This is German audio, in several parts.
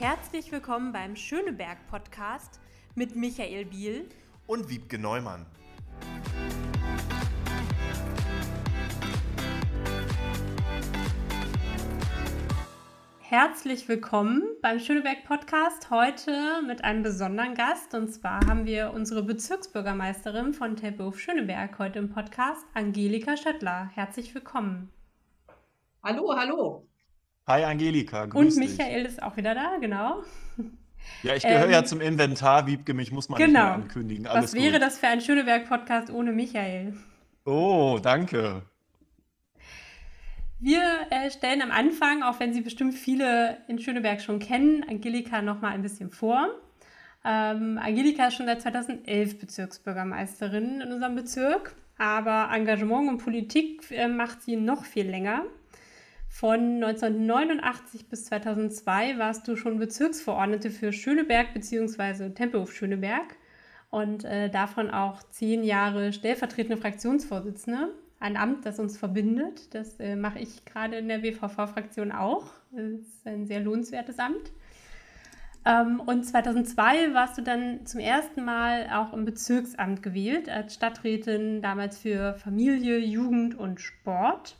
Herzlich willkommen beim Schöneberg Podcast mit Michael Biel und Wiebke Neumann. Herzlich willkommen beim Schöneberg Podcast. Heute mit einem besonderen Gast. Und zwar haben wir unsere Bezirksbürgermeisterin von Tempelhof Schöneberg heute im Podcast, Angelika Schöttler. Herzlich willkommen. Hallo, hallo. Hi Angelika, grüß Und Michael dich. ist auch wieder da, genau. Ja, ich gehöre ähm, ja zum Inventar, Wiebke, mich muss man genau. nicht mehr ankündigen. Alles Was wäre gut. das für ein Schöneberg-Podcast ohne Michael? Oh, danke. Wir äh, stellen am Anfang, auch wenn Sie bestimmt viele in Schöneberg schon kennen, Angelika noch mal ein bisschen vor. Ähm, Angelika ist schon seit 2011 Bezirksbürgermeisterin in unserem Bezirk, aber Engagement und Politik äh, macht sie noch viel länger. Von 1989 bis 2002 warst du schon Bezirksverordnete für Schöneberg bzw. Tempelhof Schöneberg und äh, davon auch zehn Jahre stellvertretende Fraktionsvorsitzende ein Amt, das uns verbindet. Das äh, mache ich gerade in der WVV-Fraktion auch. Das ist ein sehr lohnenswertes Amt. Ähm, und 2002 warst du dann zum ersten Mal auch im Bezirksamt gewählt, als Stadträtin damals für Familie, Jugend und Sport.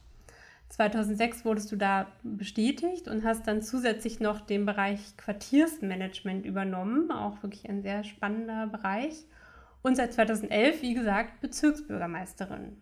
2006 wurdest du da bestätigt und hast dann zusätzlich noch den Bereich Quartiersmanagement übernommen, auch wirklich ein sehr spannender Bereich. Und seit 2011, wie gesagt, Bezirksbürgermeisterin.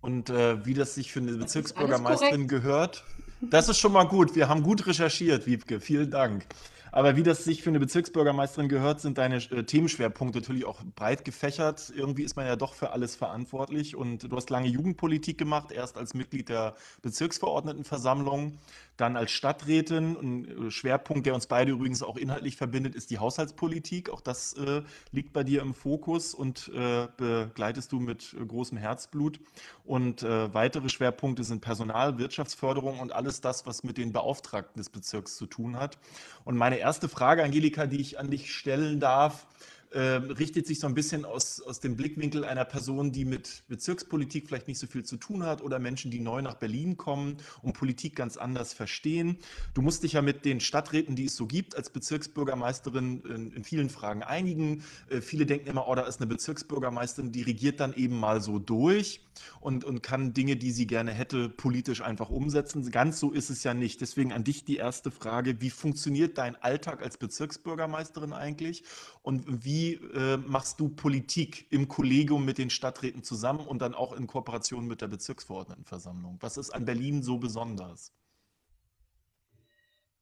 Und äh, wie das sich für eine Bezirksbürgermeisterin gehört, das ist schon mal gut. Wir haben gut recherchiert, Wiebke. Vielen Dank. Aber wie das sich für eine Bezirksbürgermeisterin gehört, sind deine äh, Themenschwerpunkte natürlich auch breit gefächert. Irgendwie ist man ja doch für alles verantwortlich. Und du hast lange Jugendpolitik gemacht, erst als Mitglied der Bezirksverordnetenversammlung, dann als Stadträtin. Ein äh, Schwerpunkt, der uns beide übrigens auch inhaltlich verbindet, ist die Haushaltspolitik. Auch das äh, liegt bei dir im Fokus und äh, begleitest du mit äh, großem Herzblut. Und äh, weitere Schwerpunkte sind Personal, Wirtschaftsförderung und alles das, was mit den Beauftragten des Bezirks zu tun hat. Und meine erste Frage, Angelika, die ich an dich stellen darf, äh, richtet sich so ein bisschen aus, aus dem Blickwinkel einer Person, die mit Bezirkspolitik vielleicht nicht so viel zu tun hat oder Menschen, die neu nach Berlin kommen und Politik ganz anders verstehen. Du musst dich ja mit den Stadträten, die es so gibt, als Bezirksbürgermeisterin in, in vielen Fragen einigen. Äh, viele denken immer, oh, da ist eine Bezirksbürgermeisterin, die regiert dann eben mal so durch und, und kann Dinge, die sie gerne hätte, politisch einfach umsetzen. Ganz so ist es ja nicht. Deswegen an dich die erste Frage, wie funktioniert dein Alltag als Bezirksbürgermeisterin eigentlich und wie äh, machst du Politik im Kollegium mit den Stadträten zusammen und dann auch in Kooperation mit der Bezirksverordnetenversammlung? Was ist an Berlin so besonders?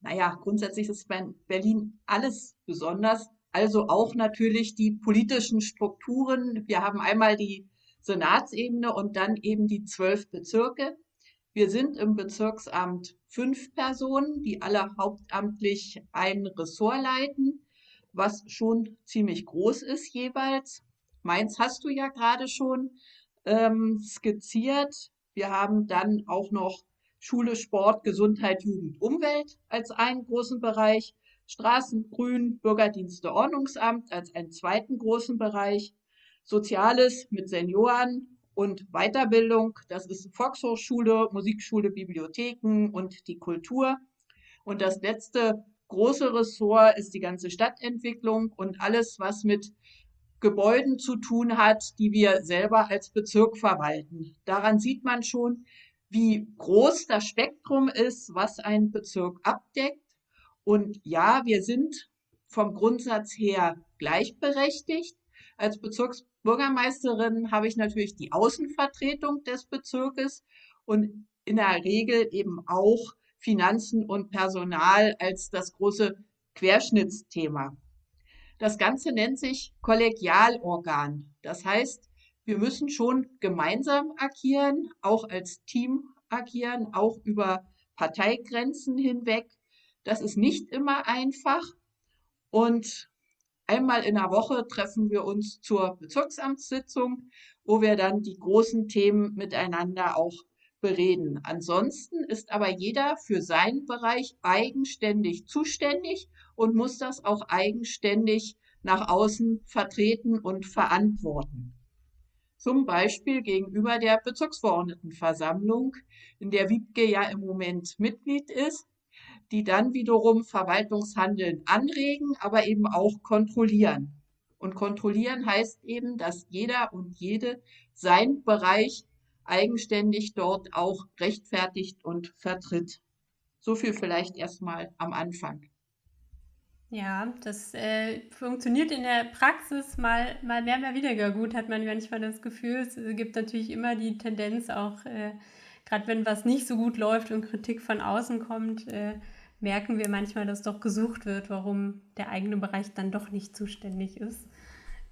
Naja, grundsätzlich ist bei Berlin alles besonders. Also auch natürlich die politischen Strukturen. Wir haben einmal die Senatsebene und dann eben die zwölf Bezirke. Wir sind im Bezirksamt fünf Personen, die alle hauptamtlich ein Ressort leiten was schon ziemlich groß ist jeweils. Meins hast du ja gerade schon ähm, skizziert. Wir haben dann auch noch Schule, Sport, Gesundheit, Jugend, Umwelt als einen großen Bereich, Straßen, Grün, Bürgerdienste, Ordnungsamt als einen zweiten großen Bereich, Soziales mit Senioren und Weiterbildung, das ist Volkshochschule, Musikschule, Bibliotheken und die Kultur. Und das letzte große Ressort ist die ganze Stadtentwicklung und alles, was mit Gebäuden zu tun hat, die wir selber als Bezirk verwalten. Daran sieht man schon, wie groß das Spektrum ist, was ein Bezirk abdeckt. Und ja, wir sind vom Grundsatz her gleichberechtigt. Als Bezirksbürgermeisterin habe ich natürlich die Außenvertretung des Bezirkes und in der Regel eben auch Finanzen und Personal als das große Querschnittsthema. Das Ganze nennt sich Kollegialorgan. Das heißt, wir müssen schon gemeinsam agieren, auch als Team agieren, auch über Parteigrenzen hinweg. Das ist nicht immer einfach. Und einmal in der Woche treffen wir uns zur Bezirksamtssitzung, wo wir dann die großen Themen miteinander auch bereden. Ansonsten ist aber jeder für seinen Bereich eigenständig zuständig und muss das auch eigenständig nach außen vertreten und verantworten. Zum Beispiel gegenüber der Bezirksverordnetenversammlung, in der Wiebke ja im Moment Mitglied ist. die dann wiederum Verwaltungshandeln anregen, aber eben auch kontrollieren. Und kontrollieren heißt eben, dass jeder und jede sein Bereich eigenständig dort auch rechtfertigt und vertritt. So viel vielleicht erstmal am Anfang. Ja, das äh, funktioniert in der Praxis mal, mal mehr, mal weniger gut, hat man manchmal das Gefühl. Es gibt natürlich immer die Tendenz, auch äh, gerade wenn was nicht so gut läuft und Kritik von außen kommt, äh, merken wir manchmal, dass doch gesucht wird, warum der eigene Bereich dann doch nicht zuständig ist.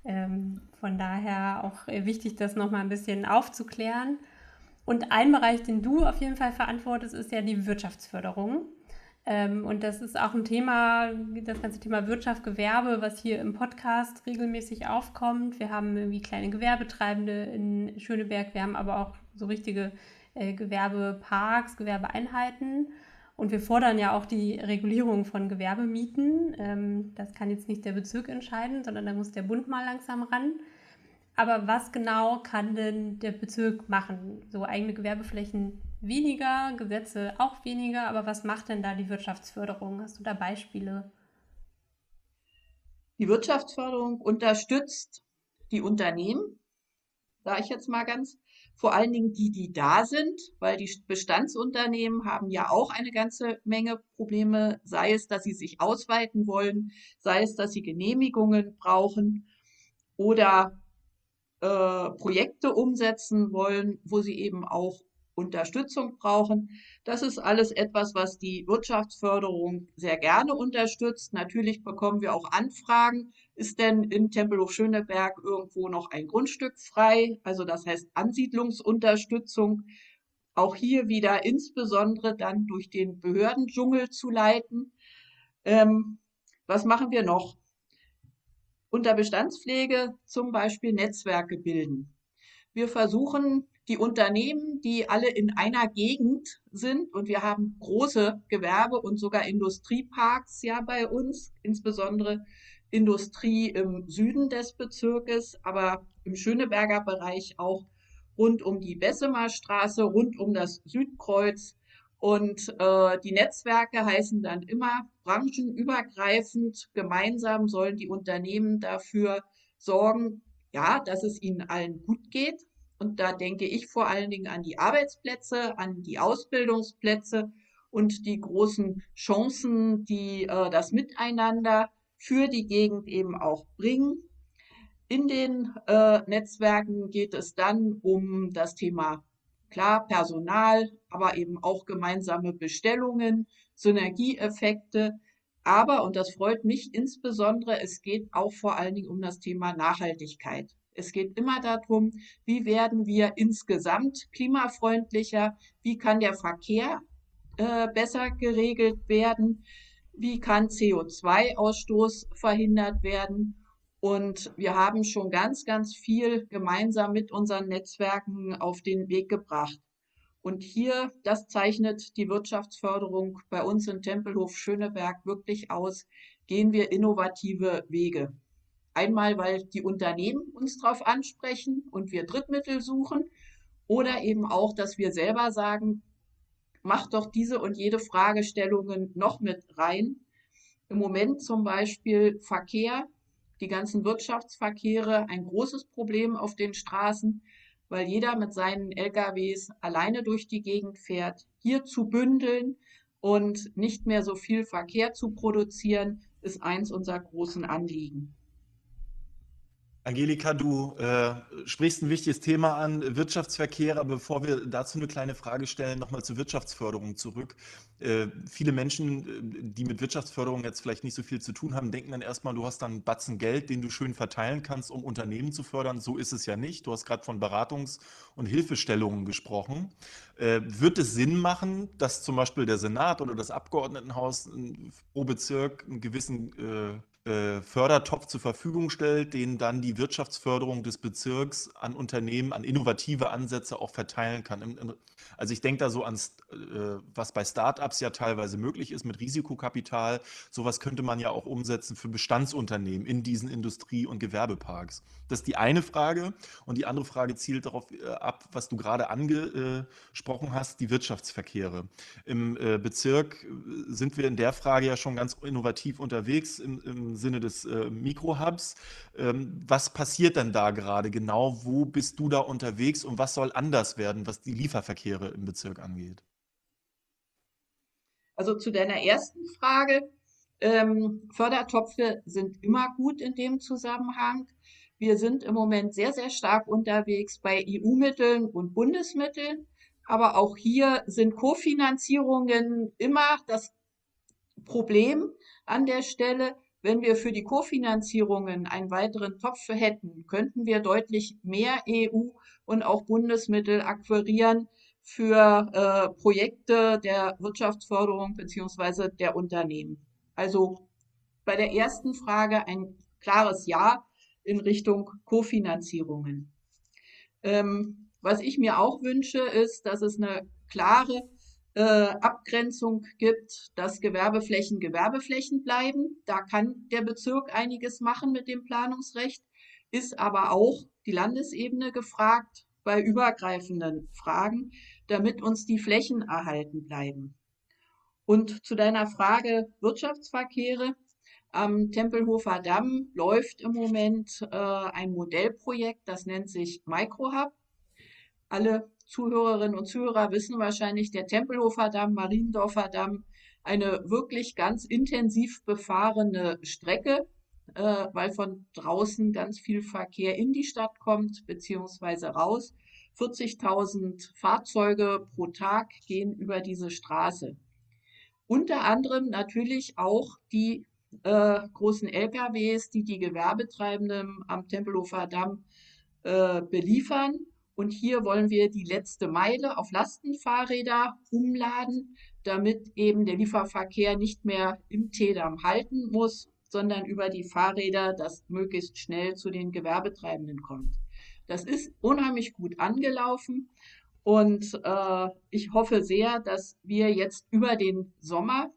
Ähm, von daher auch äh, wichtig, das nochmal ein bisschen aufzuklären. Und ein Bereich, den du auf jeden Fall verantwortest, ist ja die Wirtschaftsförderung. Ähm, und das ist auch ein Thema, das ganze Thema Wirtschaft, Gewerbe, was hier im Podcast regelmäßig aufkommt. Wir haben irgendwie kleine Gewerbetreibende in Schöneberg, wir haben aber auch so richtige äh, Gewerbeparks, Gewerbeeinheiten. Und wir fordern ja auch die Regulierung von Gewerbemieten. Ähm, das kann jetzt nicht der Bezirk entscheiden, sondern da muss der Bund mal langsam ran. Aber was genau kann denn der Bezirk machen? So eigene Gewerbeflächen weniger, Gesetze auch weniger, aber was macht denn da die Wirtschaftsförderung? Hast du da Beispiele? Die Wirtschaftsförderung unterstützt die Unternehmen, sage ich jetzt mal ganz, vor allen Dingen die, die da sind, weil die Bestandsunternehmen haben ja auch eine ganze Menge Probleme, sei es, dass sie sich ausweiten wollen, sei es, dass sie Genehmigungen brauchen oder äh, Projekte umsetzen wollen, wo sie eben auch Unterstützung brauchen. Das ist alles etwas, was die Wirtschaftsförderung sehr gerne unterstützt. Natürlich bekommen wir auch Anfragen. Ist denn in Tempelhof Schöneberg irgendwo noch ein Grundstück frei? Also das heißt Ansiedlungsunterstützung. Auch hier wieder insbesondere dann durch den Behördendschungel zu leiten. Ähm, was machen wir noch? Unter Bestandspflege zum Beispiel Netzwerke bilden. Wir versuchen die Unternehmen, die alle in einer Gegend sind und wir haben große Gewerbe und sogar Industrieparks ja bei uns, insbesondere Industrie im Süden des Bezirkes, aber im Schöneberger Bereich auch rund um die Bessemer rund um das Südkreuz. Und äh, die Netzwerke heißen dann immer branchenübergreifend. Gemeinsam sollen die Unternehmen dafür sorgen, ja, dass es ihnen allen gut geht, und da denke ich vor allen Dingen an die Arbeitsplätze, an die Ausbildungsplätze und die großen Chancen, die äh, das Miteinander für die Gegend eben auch bringen. In den äh, Netzwerken geht es dann um das Thema, klar, Personal, aber eben auch gemeinsame Bestellungen, Synergieeffekte. Aber, und das freut mich insbesondere, es geht auch vor allen Dingen um das Thema Nachhaltigkeit. Es geht immer darum, wie werden wir insgesamt klimafreundlicher, wie kann der Verkehr äh, besser geregelt werden, wie kann CO2-Ausstoß verhindert werden. Und wir haben schon ganz, ganz viel gemeinsam mit unseren Netzwerken auf den Weg gebracht. Und hier, das zeichnet die Wirtschaftsförderung bei uns in Tempelhof Schöneberg wirklich aus, gehen wir innovative Wege. Einmal, weil die Unternehmen uns darauf ansprechen und wir Drittmittel suchen oder eben auch, dass wir selber sagen, mach doch diese und jede Fragestellungen noch mit rein. Im Moment zum Beispiel Verkehr, die ganzen Wirtschaftsverkehre, ein großes Problem auf den Straßen, weil jeder mit seinen LKWs alleine durch die Gegend fährt. Hier zu bündeln und nicht mehr so viel Verkehr zu produzieren, ist eins unserer großen Anliegen. Angelika, du äh, sprichst ein wichtiges Thema an, Wirtschaftsverkehr, aber bevor wir dazu eine kleine Frage stellen, nochmal zur Wirtschaftsförderung zurück. Äh, viele Menschen, äh, die mit Wirtschaftsförderung jetzt vielleicht nicht so viel zu tun haben, denken dann erstmal, du hast dann einen Batzen Geld, den du schön verteilen kannst, um Unternehmen zu fördern. So ist es ja nicht. Du hast gerade von Beratungs- und Hilfestellungen gesprochen. Äh, wird es Sinn machen, dass zum Beispiel der Senat oder das Abgeordnetenhaus pro Bezirk einen gewissen äh, Fördertopf zur Verfügung stellt, den dann die Wirtschaftsförderung des Bezirks an Unternehmen, an innovative Ansätze auch verteilen kann. Also ich denke da so an, äh, was bei Startups ja teilweise möglich ist mit Risikokapital. Sowas könnte man ja auch umsetzen für Bestandsunternehmen in diesen Industrie- und Gewerbeparks. Das ist die eine Frage. Und die andere Frage zielt darauf äh, ab, was du gerade angesprochen hast, die Wirtschaftsverkehre. Im Bezirk sind wir in der Frage ja schon ganz innovativ unterwegs im, im Sinne des äh, Mikrohubs. Ähm, was passiert denn da gerade genau? Wo bist du da unterwegs und was soll anders werden, was die Lieferverkehre im Bezirk angeht? Also zu deiner ersten Frage. Ähm, Fördertopfe sind immer gut in dem Zusammenhang. Wir sind im Moment sehr, sehr stark unterwegs bei EU-Mitteln und Bundesmitteln. Aber auch hier sind Kofinanzierungen immer das Problem an der Stelle. Wenn wir für die Kofinanzierungen einen weiteren Topf hätten, könnten wir deutlich mehr EU- und auch Bundesmittel akquirieren für äh, Projekte der Wirtschaftsförderung beziehungsweise der Unternehmen. Also bei der ersten Frage ein klares Ja in Richtung Kofinanzierungen. Ähm, was ich mir auch wünsche, ist, dass es eine klare äh, Abgrenzung gibt, dass Gewerbeflächen Gewerbeflächen bleiben. Da kann der Bezirk einiges machen mit dem Planungsrecht, ist aber auch die Landesebene gefragt bei übergreifenden Fragen, damit uns die Flächen erhalten bleiben. Und zu deiner Frage Wirtschaftsverkehre. Am Tempelhofer Damm läuft im Moment äh, ein Modellprojekt, das nennt sich Microhub. Alle Zuhörerinnen und Zuhörer wissen wahrscheinlich, der Tempelhofer Damm, Mariendorfer Damm, eine wirklich ganz intensiv befahrene Strecke, äh, weil von draußen ganz viel Verkehr in die Stadt kommt, beziehungsweise raus. 40.000 Fahrzeuge pro Tag gehen über diese Straße. Unter anderem natürlich auch die äh, großen LKWs, die die Gewerbetreibenden am Tempelhofer Damm äh, beliefern. Und hier wollen wir die letzte Meile auf Lastenfahrräder umladen, damit eben der Lieferverkehr nicht mehr im T-Damm halten muss, sondern über die Fahrräder das möglichst schnell zu den Gewerbetreibenden kommt. Das ist unheimlich gut angelaufen und äh, ich hoffe sehr, dass wir jetzt über den Sommer,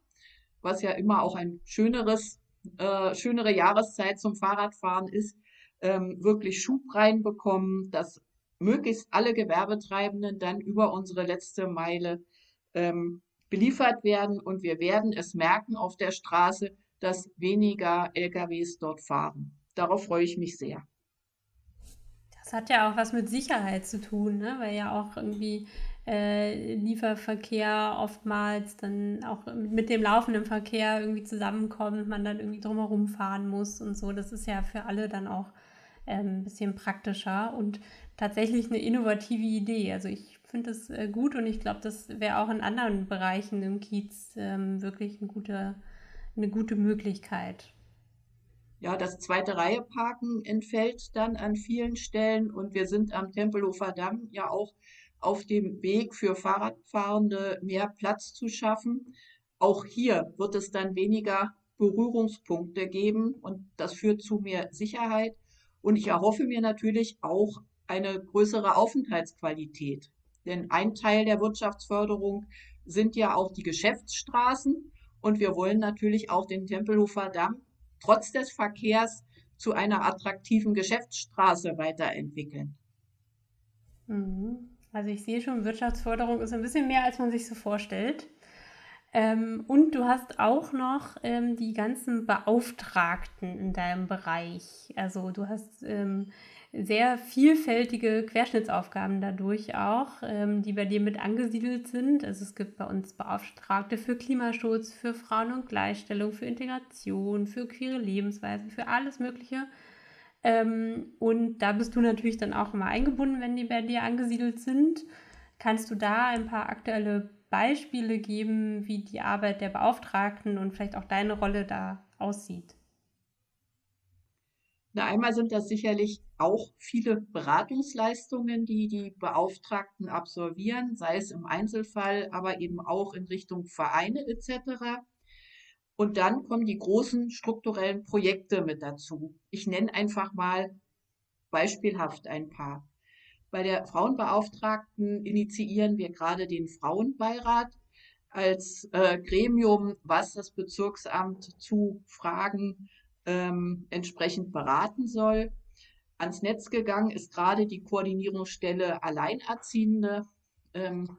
was ja immer auch ein schöneres, äh, schönere Jahreszeit zum Fahrradfahren ist, ähm, wirklich Schub reinbekommen, dass möglichst alle Gewerbetreibenden dann über unsere letzte Meile ähm, beliefert werden und wir werden es merken auf der Straße, dass weniger LKWs dort fahren. Darauf freue ich mich sehr. Das hat ja auch was mit Sicherheit zu tun, ne? weil ja auch irgendwie äh, Lieferverkehr oftmals dann auch mit dem laufenden Verkehr irgendwie zusammenkommt, man dann irgendwie drumherum fahren muss und so. Das ist ja für alle dann auch ein bisschen praktischer und tatsächlich eine innovative Idee. Also ich finde das äh, gut und ich glaube, das wäre auch in anderen Bereichen im Kiez ähm, wirklich eine gute, eine gute Möglichkeit. Ja, das zweite Reihe Parken entfällt dann an vielen Stellen und wir sind am Tempelhofer Damm ja auch auf dem Weg für Fahrradfahrende mehr Platz zu schaffen. Auch hier wird es dann weniger Berührungspunkte geben und das führt zu mehr Sicherheit. Und ich erhoffe mir natürlich auch eine größere Aufenthaltsqualität. Denn ein Teil der Wirtschaftsförderung sind ja auch die Geschäftsstraßen. Und wir wollen natürlich auch den Tempelhofer Damm trotz des Verkehrs zu einer attraktiven Geschäftsstraße weiterentwickeln. Mhm. Also ich sehe schon, Wirtschaftsförderung ist ein bisschen mehr, als man sich so vorstellt. Ähm, und du hast auch noch ähm, die ganzen Beauftragten in deinem Bereich. Also du hast ähm, sehr vielfältige Querschnittsaufgaben dadurch auch, ähm, die bei dir mit angesiedelt sind. Also es gibt bei uns Beauftragte für Klimaschutz, für Frauen- und Gleichstellung, für Integration, für queere Lebensweisen, für alles Mögliche. Ähm, und da bist du natürlich dann auch immer eingebunden, wenn die bei dir angesiedelt sind. Kannst du da ein paar aktuelle Beispiele geben, wie die Arbeit der Beauftragten und vielleicht auch deine Rolle da aussieht? Na, einmal sind das sicherlich auch viele Beratungsleistungen, die die Beauftragten absolvieren, sei es im Einzelfall, aber eben auch in Richtung Vereine etc. Und dann kommen die großen strukturellen Projekte mit dazu. Ich nenne einfach mal beispielhaft ein paar. Bei der Frauenbeauftragten initiieren wir gerade den Frauenbeirat als äh, Gremium, was das Bezirksamt zu Fragen ähm, entsprechend beraten soll. Ans Netz gegangen ist gerade die Koordinierungsstelle Alleinerziehende, ähm,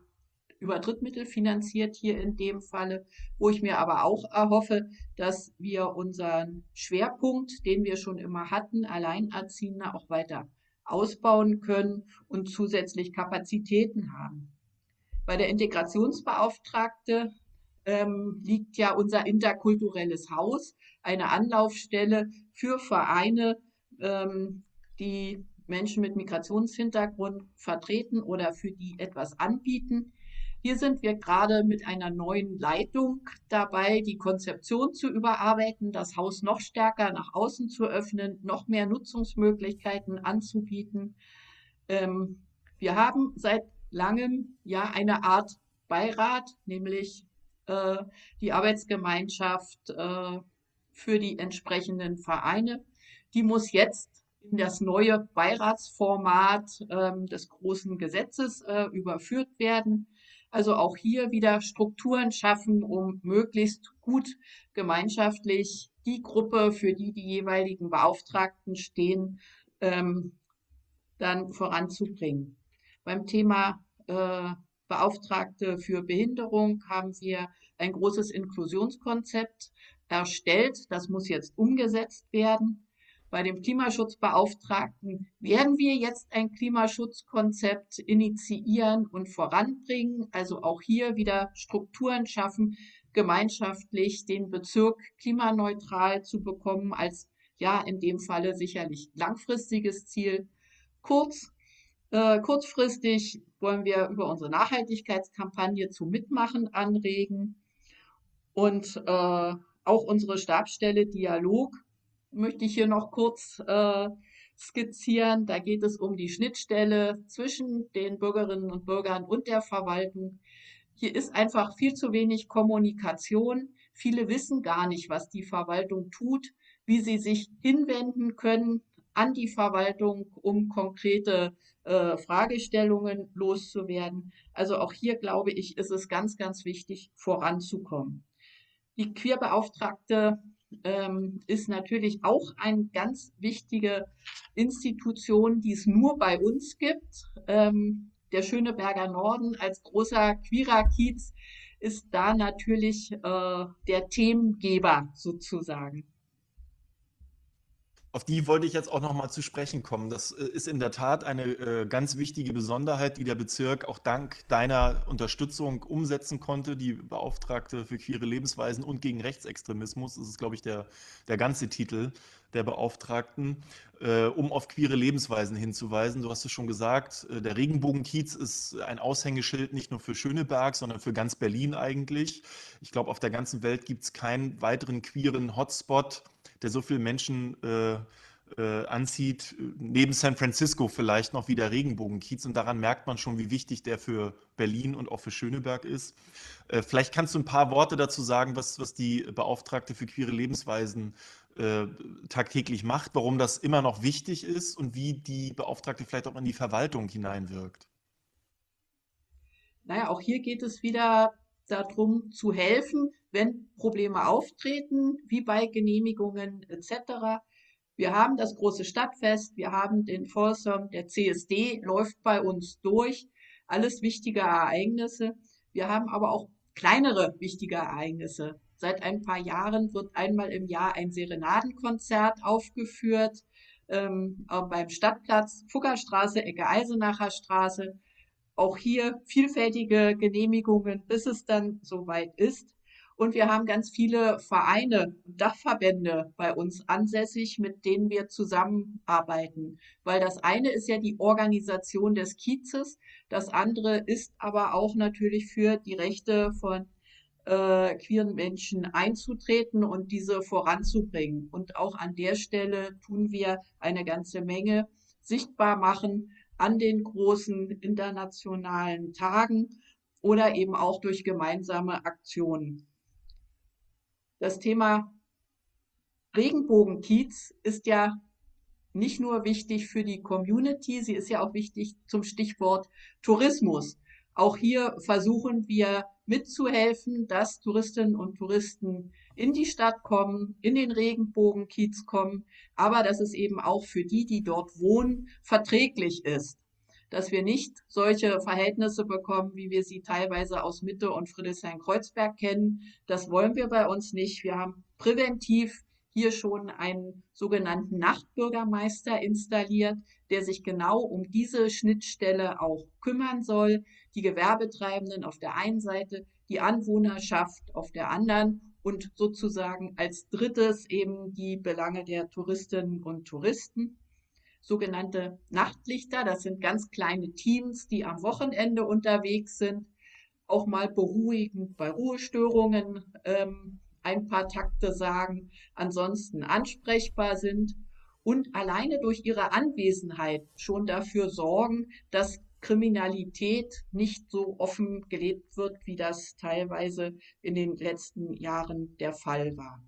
über Drittmittel finanziert hier in dem Falle, wo ich mir aber auch erhoffe, dass wir unseren Schwerpunkt, den wir schon immer hatten, Alleinerziehende auch weiter ausbauen können und zusätzlich Kapazitäten haben. Bei der Integrationsbeauftragte ähm, liegt ja unser interkulturelles Haus, eine Anlaufstelle für Vereine, ähm, die Menschen mit Migrationshintergrund vertreten oder für die etwas anbieten. Hier sind wir gerade mit einer neuen Leitung dabei, die Konzeption zu überarbeiten, das Haus noch stärker nach außen zu öffnen, noch mehr Nutzungsmöglichkeiten anzubieten. Ähm, wir haben seit langem ja eine Art Beirat, nämlich äh, die Arbeitsgemeinschaft äh, für die entsprechenden Vereine. Die muss jetzt in das neue Beiratsformat äh, des großen Gesetzes äh, überführt werden. Also auch hier wieder Strukturen schaffen, um möglichst gut gemeinschaftlich die Gruppe, für die die jeweiligen Beauftragten stehen, ähm, dann voranzubringen. Beim Thema äh, Beauftragte für Behinderung haben wir ein großes Inklusionskonzept erstellt. Das muss jetzt umgesetzt werden bei dem Klimaschutzbeauftragten werden wir jetzt ein Klimaschutzkonzept initiieren und voranbringen, also auch hier wieder Strukturen schaffen, gemeinschaftlich den Bezirk klimaneutral zu bekommen, als ja in dem Falle sicherlich langfristiges Ziel. Kurz, äh, kurzfristig wollen wir über unsere Nachhaltigkeitskampagne zu Mitmachen anregen und äh, auch unsere Stabsstelle Dialog möchte ich hier noch kurz äh, skizzieren. Da geht es um die Schnittstelle zwischen den Bürgerinnen und Bürgern und der Verwaltung. Hier ist einfach viel zu wenig Kommunikation. Viele wissen gar nicht, was die Verwaltung tut, wie sie sich hinwenden können an die Verwaltung, um konkrete äh, Fragestellungen loszuwerden. Also auch hier, glaube ich, ist es ganz, ganz wichtig, voranzukommen. Die Queerbeauftragte ähm, ist natürlich auch eine ganz wichtige Institution, die es nur bei uns gibt. Ähm, der Schöneberger Norden als großer queerer Kiez ist da natürlich äh, der Themengeber sozusagen. Auf die wollte ich jetzt auch noch mal zu sprechen kommen. Das äh, ist in der Tat eine äh, ganz wichtige Besonderheit, die der Bezirk auch dank deiner Unterstützung umsetzen konnte. Die Beauftragte für queere Lebensweisen und gegen Rechtsextremismus, das ist, glaube ich, der, der ganze Titel der Beauftragten, äh, um auf queere Lebensweisen hinzuweisen. Du hast es schon gesagt, äh, der Regenbogenkiez ist ein Aushängeschild nicht nur für Schöneberg, sondern für ganz Berlin eigentlich. Ich glaube, auf der ganzen Welt gibt es keinen weiteren queeren Hotspot der so viele Menschen äh, äh, anzieht, neben San Francisco vielleicht noch wie der Regenbogenkiez. Und daran merkt man schon, wie wichtig der für Berlin und auch für Schöneberg ist. Äh, vielleicht kannst du ein paar Worte dazu sagen, was, was die Beauftragte für queere Lebensweisen äh, tagtäglich macht, warum das immer noch wichtig ist und wie die Beauftragte vielleicht auch in die Verwaltung hineinwirkt. Naja, auch hier geht es wieder darum zu helfen, wenn Probleme auftreten, wie bei Genehmigungen etc. Wir haben das große Stadtfest, wir haben den Folsom, der CSD läuft bei uns durch, alles wichtige Ereignisse. Wir haben aber auch kleinere wichtige Ereignisse. Seit ein paar Jahren wird einmal im Jahr ein Serenadenkonzert aufgeführt ähm, beim Stadtplatz Fuggerstraße, Ecke Eisenacher Straße auch hier vielfältige Genehmigungen, bis es dann soweit ist. Und wir haben ganz viele Vereine, Dachverbände bei uns ansässig, mit denen wir zusammenarbeiten. Weil das eine ist ja die Organisation des Kiezes, das andere ist aber auch natürlich für die Rechte von äh, queeren Menschen einzutreten und diese voranzubringen. Und auch an der Stelle tun wir eine ganze Menge sichtbar machen, an den großen internationalen Tagen oder eben auch durch gemeinsame Aktionen. das Thema Regenbogenkiez ist ja nicht nur wichtig für die Community, sie ist ja auch wichtig zum Stichwort Tourismus. Auch hier versuchen wir mitzuhelfen, dass Touristinnen und Touristen in die Stadt kommen, in den Regenbogenkiez kommen, aber dass es eben auch für die, die dort wohnen, verträglich ist. Dass wir nicht solche Verhältnisse bekommen, wie wir sie teilweise aus Mitte und Friedrichshain-Kreuzberg kennen. Das wollen wir bei uns nicht. Wir haben präventiv hier schon einen sogenannten Nachtbürgermeister installiert, der sich genau um diese Schnittstelle auch kümmern soll. Die Gewerbetreibenden auf der einen Seite, die Anwohnerschaft auf der anderen und sozusagen als drittes eben die Belange der Touristinnen und Touristen. Sogenannte Nachtlichter, das sind ganz kleine Teams, die am Wochenende unterwegs sind, auch mal beruhigend bei Ruhestörungen ähm, ein paar Takte sagen, ansonsten ansprechbar sind und alleine durch ihre Anwesenheit schon dafür sorgen, dass Kriminalität nicht so offen gelebt wird, wie das teilweise in den letzten Jahren der Fall war.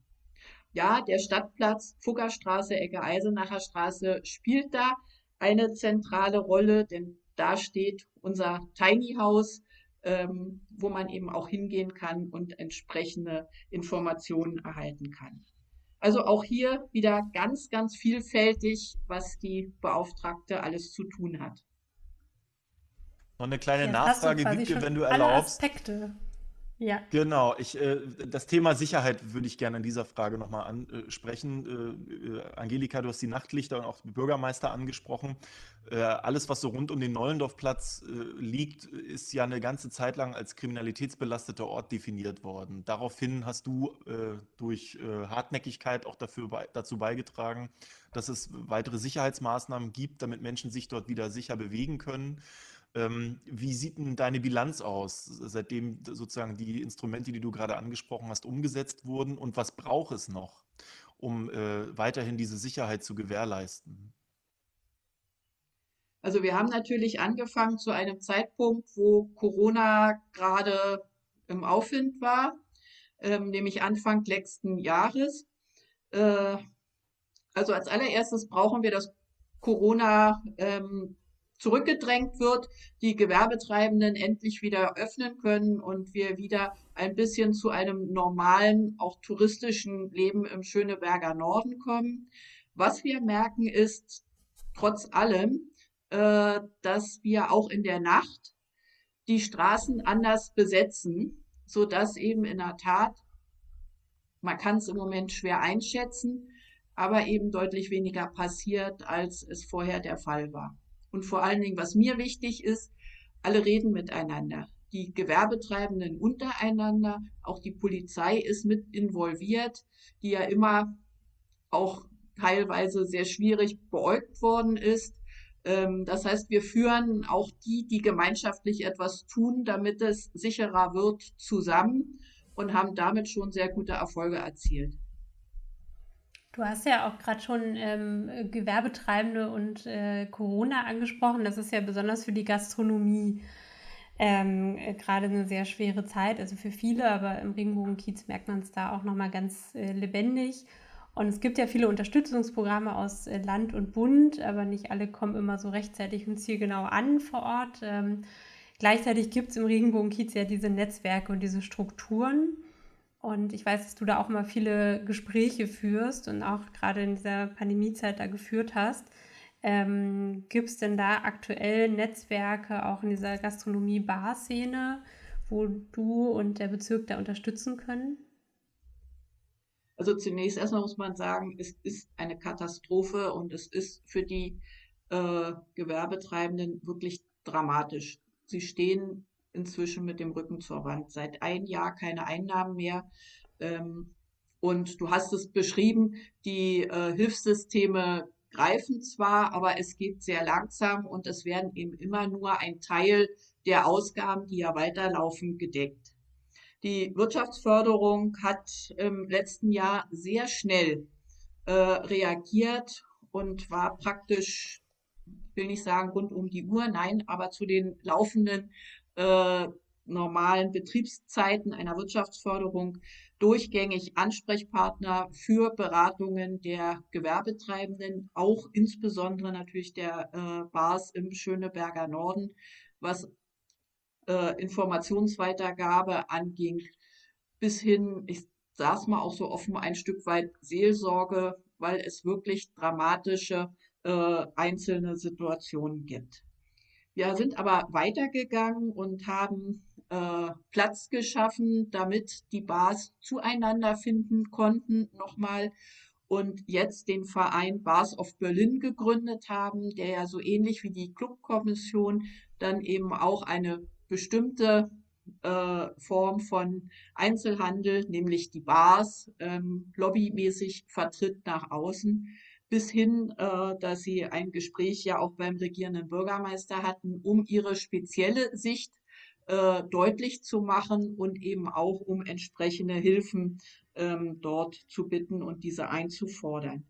Ja, der Stadtplatz Fuggerstraße, Ecke Eisenacher Straße spielt da eine zentrale Rolle, denn da steht unser Tiny House, ähm, wo man eben auch hingehen kann und entsprechende Informationen erhalten kann. Also auch hier wieder ganz, ganz vielfältig, was die Beauftragte alles zu tun hat. Noch eine kleine ja, Nachfrage, Wiebke, wenn du erlaubst. Aspekte ja. Genau, ich, äh, das Thema Sicherheit würde ich gerne in dieser Frage nochmal ansprechen. Äh, äh, Angelika, du hast die Nachtlichter und auch Bürgermeister angesprochen. Äh, alles, was so rund um den Neulendorfplatz äh, liegt, ist ja eine ganze Zeit lang als kriminalitätsbelasteter Ort definiert worden. Daraufhin hast du äh, durch Hartnäckigkeit auch dafür, dazu beigetragen, dass es weitere Sicherheitsmaßnahmen gibt, damit Menschen sich dort wieder sicher bewegen können. Ähm, wie sieht denn deine Bilanz aus, seitdem sozusagen die Instrumente, die du gerade angesprochen hast, umgesetzt wurden? Und was braucht es noch, um äh, weiterhin diese Sicherheit zu gewährleisten? Also wir haben natürlich angefangen zu einem Zeitpunkt, wo Corona gerade im Aufwind war, ähm, nämlich Anfang letzten Jahres. Äh, also als allererstes brauchen wir das Corona ähm, zurückgedrängt wird, die Gewerbetreibenden endlich wieder öffnen können und wir wieder ein bisschen zu einem normalen, auch touristischen Leben im Schöneberger Norden kommen. Was wir merken ist, trotz allem, äh, dass wir auch in der Nacht die Straßen anders besetzen, so dass eben in der Tat, man kann es im Moment schwer einschätzen, aber eben deutlich weniger passiert, als es vorher der Fall war. Und vor allen Dingen, was mir wichtig ist, alle reden miteinander. Die Gewerbetreibenden untereinander, auch die Polizei ist mit involviert, die ja immer auch teilweise sehr schwierig beäugt worden ist. Ähm, das heißt, wir führen auch die, die gemeinschaftlich etwas tun, damit es sicherer wird, zusammen und haben damit schon sehr gute Erfolge erzielt. Du hast ja auch gerade schon ähm, Gewerbetreibende und äh, Corona angesprochen. Das ist ja besonders für die Gastronomie ähm, äh, gerade eine sehr schwere Zeit, also für viele, aber im Regenbogenkiez merkt man es da auch nochmal ganz äh, lebendig. Und es gibt ja viele Unterstützungsprogramme aus äh, Land und Bund, aber nicht alle kommen immer so rechtzeitig und zielgenau an vor Ort. Ähm, gleichzeitig gibt es im Regenbogenkiez ja diese Netzwerke und diese Strukturen. Und ich weiß, dass du da auch mal viele Gespräche führst und auch gerade in dieser Pandemiezeit da geführt hast. Ähm, Gibt es denn da aktuell Netzwerke auch in dieser Gastronomie-Bar-Szene, wo du und der Bezirk da unterstützen können? Also zunächst erstmal muss man sagen, es ist eine Katastrophe und es ist für die äh, Gewerbetreibenden wirklich dramatisch. Sie stehen inzwischen mit dem Rücken zur Wand. Seit ein Jahr keine Einnahmen mehr. Ähm, und du hast es beschrieben, die äh, Hilfssysteme greifen zwar, aber es geht sehr langsam und es werden eben immer nur ein Teil der Ausgaben, die ja weiterlaufen, gedeckt. Die Wirtschaftsförderung hat im letzten Jahr sehr schnell äh, reagiert und war praktisch, will nicht sagen rund um die Uhr, nein, aber zu den laufenden äh, normalen Betriebszeiten einer Wirtschaftsförderung durchgängig Ansprechpartner für Beratungen der Gewerbetreibenden, auch insbesondere natürlich der äh, Bars im Schöneberger Norden, was äh, Informationsweitergabe anging, bis hin, ich saß mal auch so offen, ein Stück weit Seelsorge, weil es wirklich dramatische äh, einzelne Situationen gibt. Wir sind aber weitergegangen und haben äh, Platz geschaffen, damit die Bars zueinander finden konnten nochmal und jetzt den Verein Bars of Berlin gegründet haben, der ja so ähnlich wie die Clubkommission dann eben auch eine bestimmte äh, Form von Einzelhandel, nämlich die Bars, ähm, lobbymäßig vertritt nach außen, bis hin, äh, dass sie ein Gespräch ja auch beim regierenden Bürgermeister hatten, um ihre spezielle Sicht äh, deutlich zu machen und eben auch um entsprechende Hilfen ähm, dort zu bitten und diese einzufordern.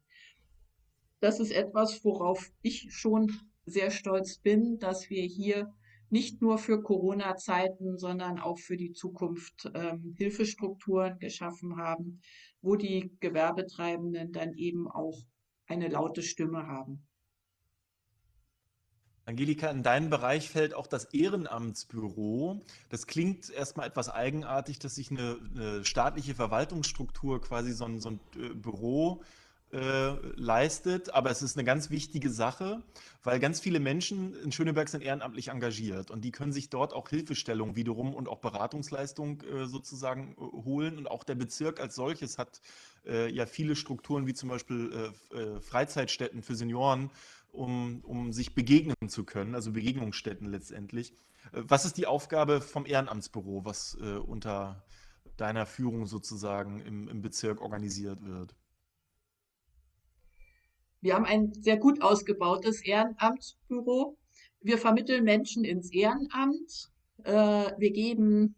Das ist etwas, worauf ich schon sehr stolz bin, dass wir hier nicht nur für Corona-Zeiten, sondern auch für die Zukunft ähm, Hilfestrukturen geschaffen haben, wo die Gewerbetreibenden dann eben auch eine laute Stimme haben. Angelika, in deinen Bereich fällt auch das Ehrenamtsbüro. Das klingt erstmal etwas eigenartig, dass sich eine, eine staatliche Verwaltungsstruktur quasi so ein, so ein äh, Büro leistet, aber es ist eine ganz wichtige Sache, weil ganz viele Menschen in Schöneberg sind ehrenamtlich engagiert und die können sich dort auch Hilfestellung wiederum und auch Beratungsleistung äh, sozusagen äh, holen und auch der Bezirk als solches hat äh, ja viele Strukturen wie zum Beispiel äh, äh, Freizeitstätten für Senioren, um, um sich begegnen zu können, also Begegnungsstätten letztendlich. was ist die Aufgabe vom Ehrenamtsbüro, was unter deiner Führung sozusagen im, im Bezirk organisiert wird? Wir haben ein sehr gut ausgebautes Ehrenamtsbüro. Wir vermitteln Menschen ins Ehrenamt. Äh, wir geben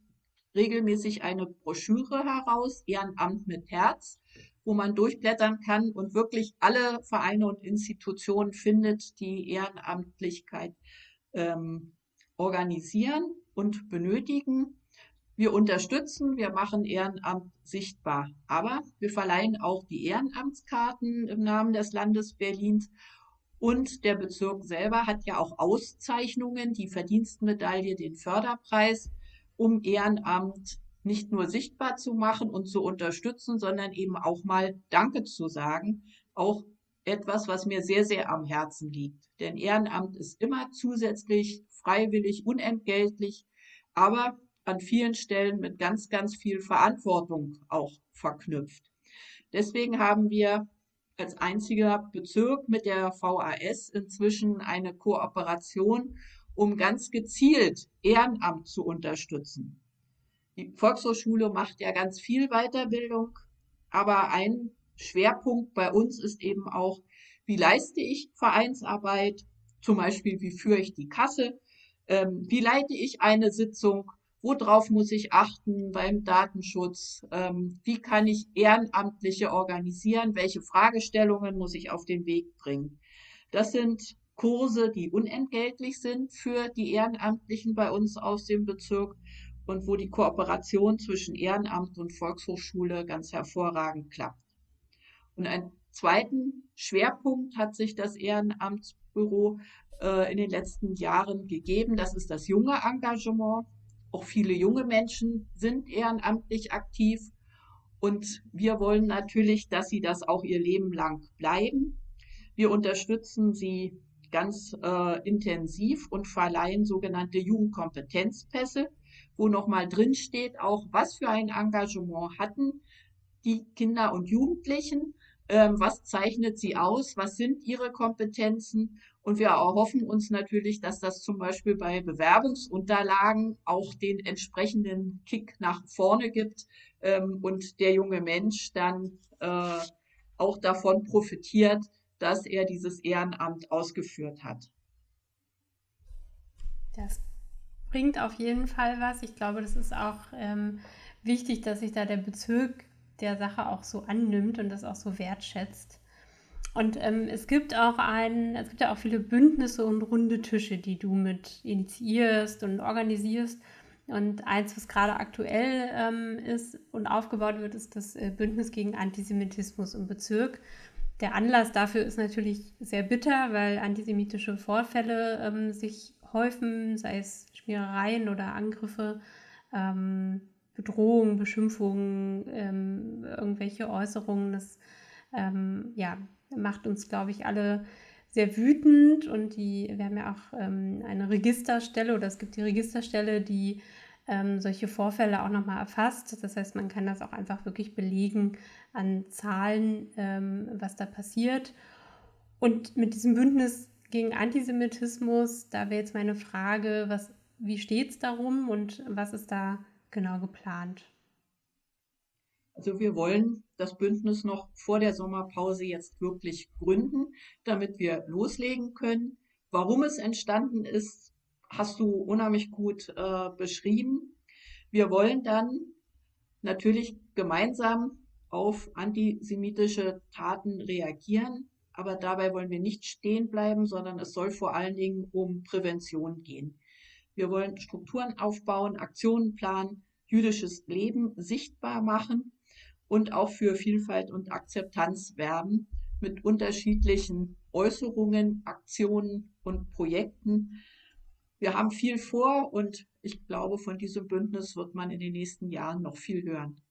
regelmäßig eine Broschüre heraus, Ehrenamt mit Herz, wo man durchblättern kann und wirklich alle Vereine und Institutionen findet, die Ehrenamtlichkeit ähm, organisieren und benötigen. Wir unterstützen, wir machen Ehrenamt sichtbar, aber wir verleihen auch die Ehrenamtskarten im Namen des Landes Berlins. Und der Bezirk selber hat ja auch Auszeichnungen, die Verdienstmedaille, den Förderpreis, um Ehrenamt nicht nur sichtbar zu machen und zu unterstützen, sondern eben auch mal Danke zu sagen. Auch etwas, was mir sehr, sehr am Herzen liegt. Denn Ehrenamt ist immer zusätzlich, freiwillig, unentgeltlich. Aber an vielen Stellen mit ganz, ganz viel Verantwortung auch verknüpft. Deswegen haben wir als einziger Bezirk mit der VAS inzwischen eine Kooperation, um ganz gezielt Ehrenamt zu unterstützen. Die Volkshochschule macht ja ganz viel Weiterbildung, aber ein Schwerpunkt bei uns ist eben auch, wie leiste ich Vereinsarbeit, zum Beispiel wie führe ich die Kasse, ähm, wie leite ich eine Sitzung, Worauf muss ich achten beim Datenschutz? Ähm, wie kann ich Ehrenamtliche organisieren? Welche Fragestellungen muss ich auf den Weg bringen? Das sind Kurse, die unentgeltlich sind für die Ehrenamtlichen bei uns aus dem Bezirk und wo die Kooperation zwischen Ehrenamt und Volkshochschule ganz hervorragend klappt. Und einen zweiten Schwerpunkt hat sich das Ehrenamtsbüro äh, in den letzten Jahren gegeben. Das ist das junge Engagement. Auch viele junge Menschen sind ehrenamtlich aktiv. Und wir wollen natürlich, dass sie das auch ihr Leben lang bleiben. Wir unterstützen sie ganz äh, intensiv und verleihen sogenannte Jugendkompetenzpässe, wo nochmal drin steht, auch was für ein Engagement hatten die Kinder und Jugendlichen, was zeichnet sie aus, was sind ihre Kompetenzen und wir erhoffen uns natürlich, dass das zum Beispiel bei Bewerbungsunterlagen auch den entsprechenden Kick nach vorne gibt ähm, und der junge Mensch dann äh, auch davon profitiert, dass er dieses Ehrenamt ausgeführt hat. Das bringt auf jeden Fall was. Ich glaube, das ist auch ähm, wichtig, dass sich da der Bezirk der Sache auch so annimmt und das auch so wertschätzt. Und ähm, es gibt auch ein, es gibt ja auch viele Bündnisse und runde Tische, die du mit initiierst und organisierst. Und eins, was gerade aktuell ähm, ist und aufgebaut wird, ist das äh, Bündnis gegen Antisemitismus im Bezirk. Der Anlass dafür ist natürlich sehr bitter, weil antisemitische Vorfälle ähm, sich häufen, sei es Schmierereien oder Angriffe, ähm, Bedrohungen, Beschimpfungen, ähm, irgendwelche Äußerungen. Das ähm, ja, macht uns, glaube ich, alle sehr wütend und die, wir haben ja auch ähm, eine Registerstelle oder es gibt die Registerstelle, die ähm, solche Vorfälle auch nochmal erfasst. Das heißt, man kann das auch einfach wirklich belegen an Zahlen, ähm, was da passiert. Und mit diesem Bündnis gegen Antisemitismus, da wäre jetzt meine Frage, was, wie steht es darum und was ist da genau geplant? Also wir wollen das Bündnis noch vor der Sommerpause jetzt wirklich gründen, damit wir loslegen können. Warum es entstanden ist, hast du unheimlich gut äh, beschrieben. Wir wollen dann natürlich gemeinsam auf antisemitische Taten reagieren, aber dabei wollen wir nicht stehen bleiben, sondern es soll vor allen Dingen um Prävention gehen. Wir wollen Strukturen aufbauen, Aktionen planen, jüdisches Leben sichtbar machen und auch für Vielfalt und Akzeptanz werben mit unterschiedlichen Äußerungen, Aktionen und Projekten. Wir haben viel vor und ich glaube, von diesem Bündnis wird man in den nächsten Jahren noch viel hören.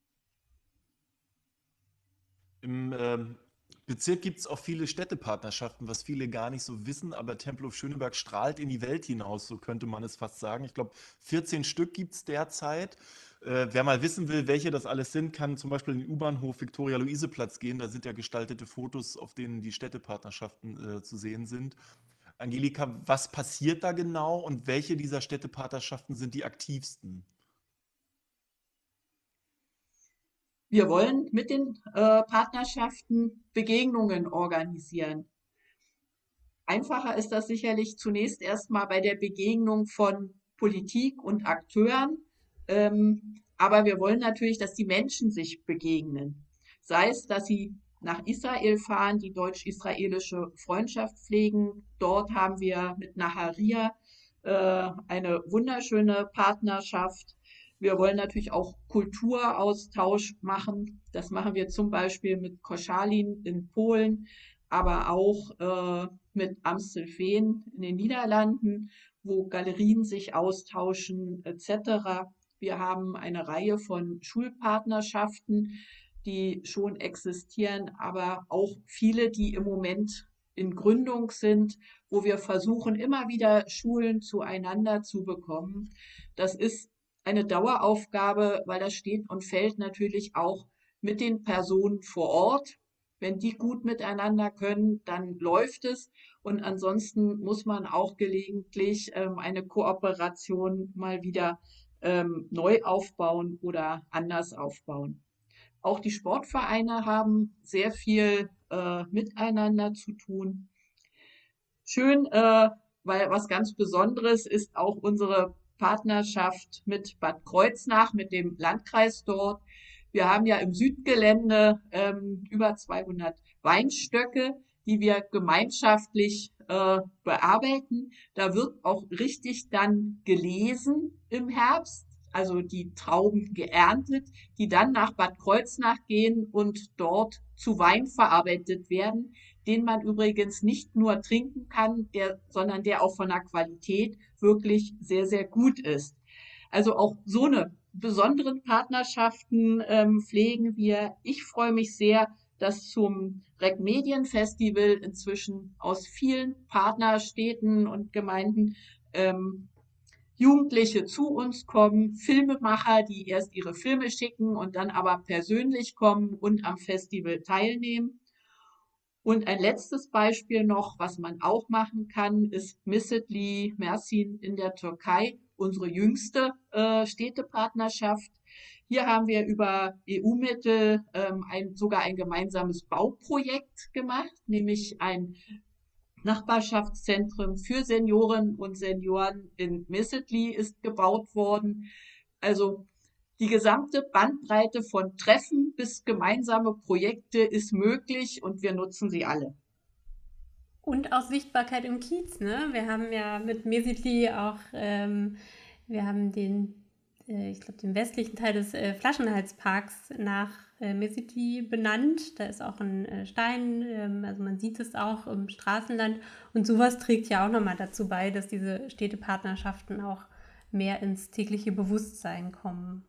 Im ähm, Bezirk gibt es auch viele Städtepartnerschaften, was viele gar nicht so wissen, aber Tempelhof Schöneberg strahlt in die Welt hinaus, so könnte man es fast sagen. Ich glaube, 14 Stück gibt es derzeit. Äh, wer mal wissen will, welche das alles sind, kann zum Beispiel in den U-Bahnhof Viktoria-Luise-Platz gehen. Da sind ja gestaltete Fotos, auf denen die Städtepartnerschaften äh, zu sehen sind. Angelika, was passiert da genau und welche dieser Städtepartnerschaften sind die aktivsten? Wir wollen mit den äh, Partnerschaften Begegnungen organisieren. Einfacher ist das sicherlich zunächst erstmal bei der Begegnung von Politik und Akteuren ähm, aber wir wollen natürlich, dass die Menschen sich begegnen. Sei es, dass sie nach Israel fahren, die deutsch-israelische Freundschaft pflegen. Dort haben wir mit Naharia äh, eine wunderschöne Partnerschaft. Wir wollen natürlich auch Kulturaustausch machen. Das machen wir zum Beispiel mit Koschalin in Polen, aber auch äh, mit Amstelveen in den Niederlanden, wo Galerien sich austauschen etc. Wir haben eine Reihe von Schulpartnerschaften, die schon existieren, aber auch viele, die im Moment in Gründung sind, wo wir versuchen, immer wieder Schulen zueinander zu bekommen. Das ist eine Daueraufgabe, weil das steht und fällt natürlich auch mit den Personen vor Ort. Wenn die gut miteinander können, dann läuft es. Und ansonsten muss man auch gelegentlich ähm, eine Kooperation mal wieder ähm, neu aufbauen oder anders aufbauen. Auch die Sportvereine haben sehr viel äh, miteinander zu tun. Schön, äh, weil was ganz Besonderes ist auch unsere Partnerschaft mit Bad Kreuznach, mit dem Landkreis dort. Wir haben ja im Südgelände ähm, über 200 Weinstöcke, die wir gemeinschaftlich äh, bearbeiten. Da wird auch richtig dann gelesen im Herbst, also die Trauben geerntet, die dann nach Bad Kreuznach gehen und dort zu Wein verarbeitet werden, den man übrigens nicht nur trinken kann, der, sondern der auch von der Qualität wirklich sehr, sehr gut ist. Also auch so eine besonderen Partnerschaften ähm, pflegen wir. Ich freue mich sehr, dass zum Rec Medien Festival inzwischen aus vielen Partnerstädten und Gemeinden ähm, Jugendliche zu uns kommen, Filmemacher, die erst ihre Filme schicken und dann aber persönlich kommen und am Festival teilnehmen. Und ein letztes Beispiel noch, was man auch machen kann, ist Missetli Mersin in der Türkei, unsere jüngste äh, Städtepartnerschaft. Hier haben wir über EU-Mittel ähm, ein, sogar ein gemeinsames Bauprojekt gemacht, nämlich ein Nachbarschaftszentrum für Senioren und Senioren in Missetli ist gebaut worden. Also die gesamte Bandbreite von Treffen bis gemeinsame Projekte ist möglich und wir nutzen sie alle. Und auch Sichtbarkeit im Kiez. Ne? Wir haben ja mit Mesitli auch, ähm, wir haben den äh, ich glaube, dem westlichen Teil des äh, Flaschenhalsparks nach äh, Messiti benannt. Da ist auch ein äh, Stein, ähm, also man sieht es auch im Straßenland. Und sowas trägt ja auch nochmal dazu bei, dass diese Städtepartnerschaften auch mehr ins tägliche Bewusstsein kommen.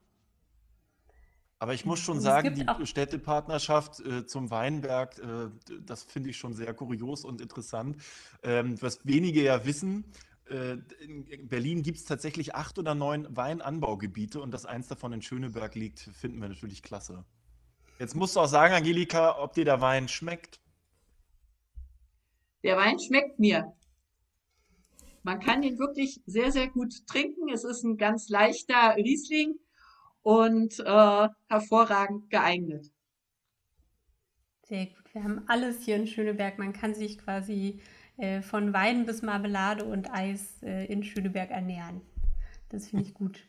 Aber ich muss schon sagen, die Städtepartnerschaft äh, zum Weinberg, äh, das finde ich schon sehr kurios und interessant. Ähm, was wenige ja wissen, äh, in Berlin gibt es tatsächlich acht oder neun Weinanbaugebiete und dass eins davon in Schöneberg liegt, finden wir natürlich klasse. Jetzt musst du auch sagen, Angelika, ob dir der Wein schmeckt. Der Wein schmeckt mir. Man kann ihn wirklich sehr, sehr gut trinken. Es ist ein ganz leichter Riesling und äh, hervorragend geeignet. Sehr gut. Wir haben alles hier in Schöneberg. Man kann sich quasi äh, von Wein bis Marmelade und Eis äh, in Schöneberg ernähren. Das finde ich gut.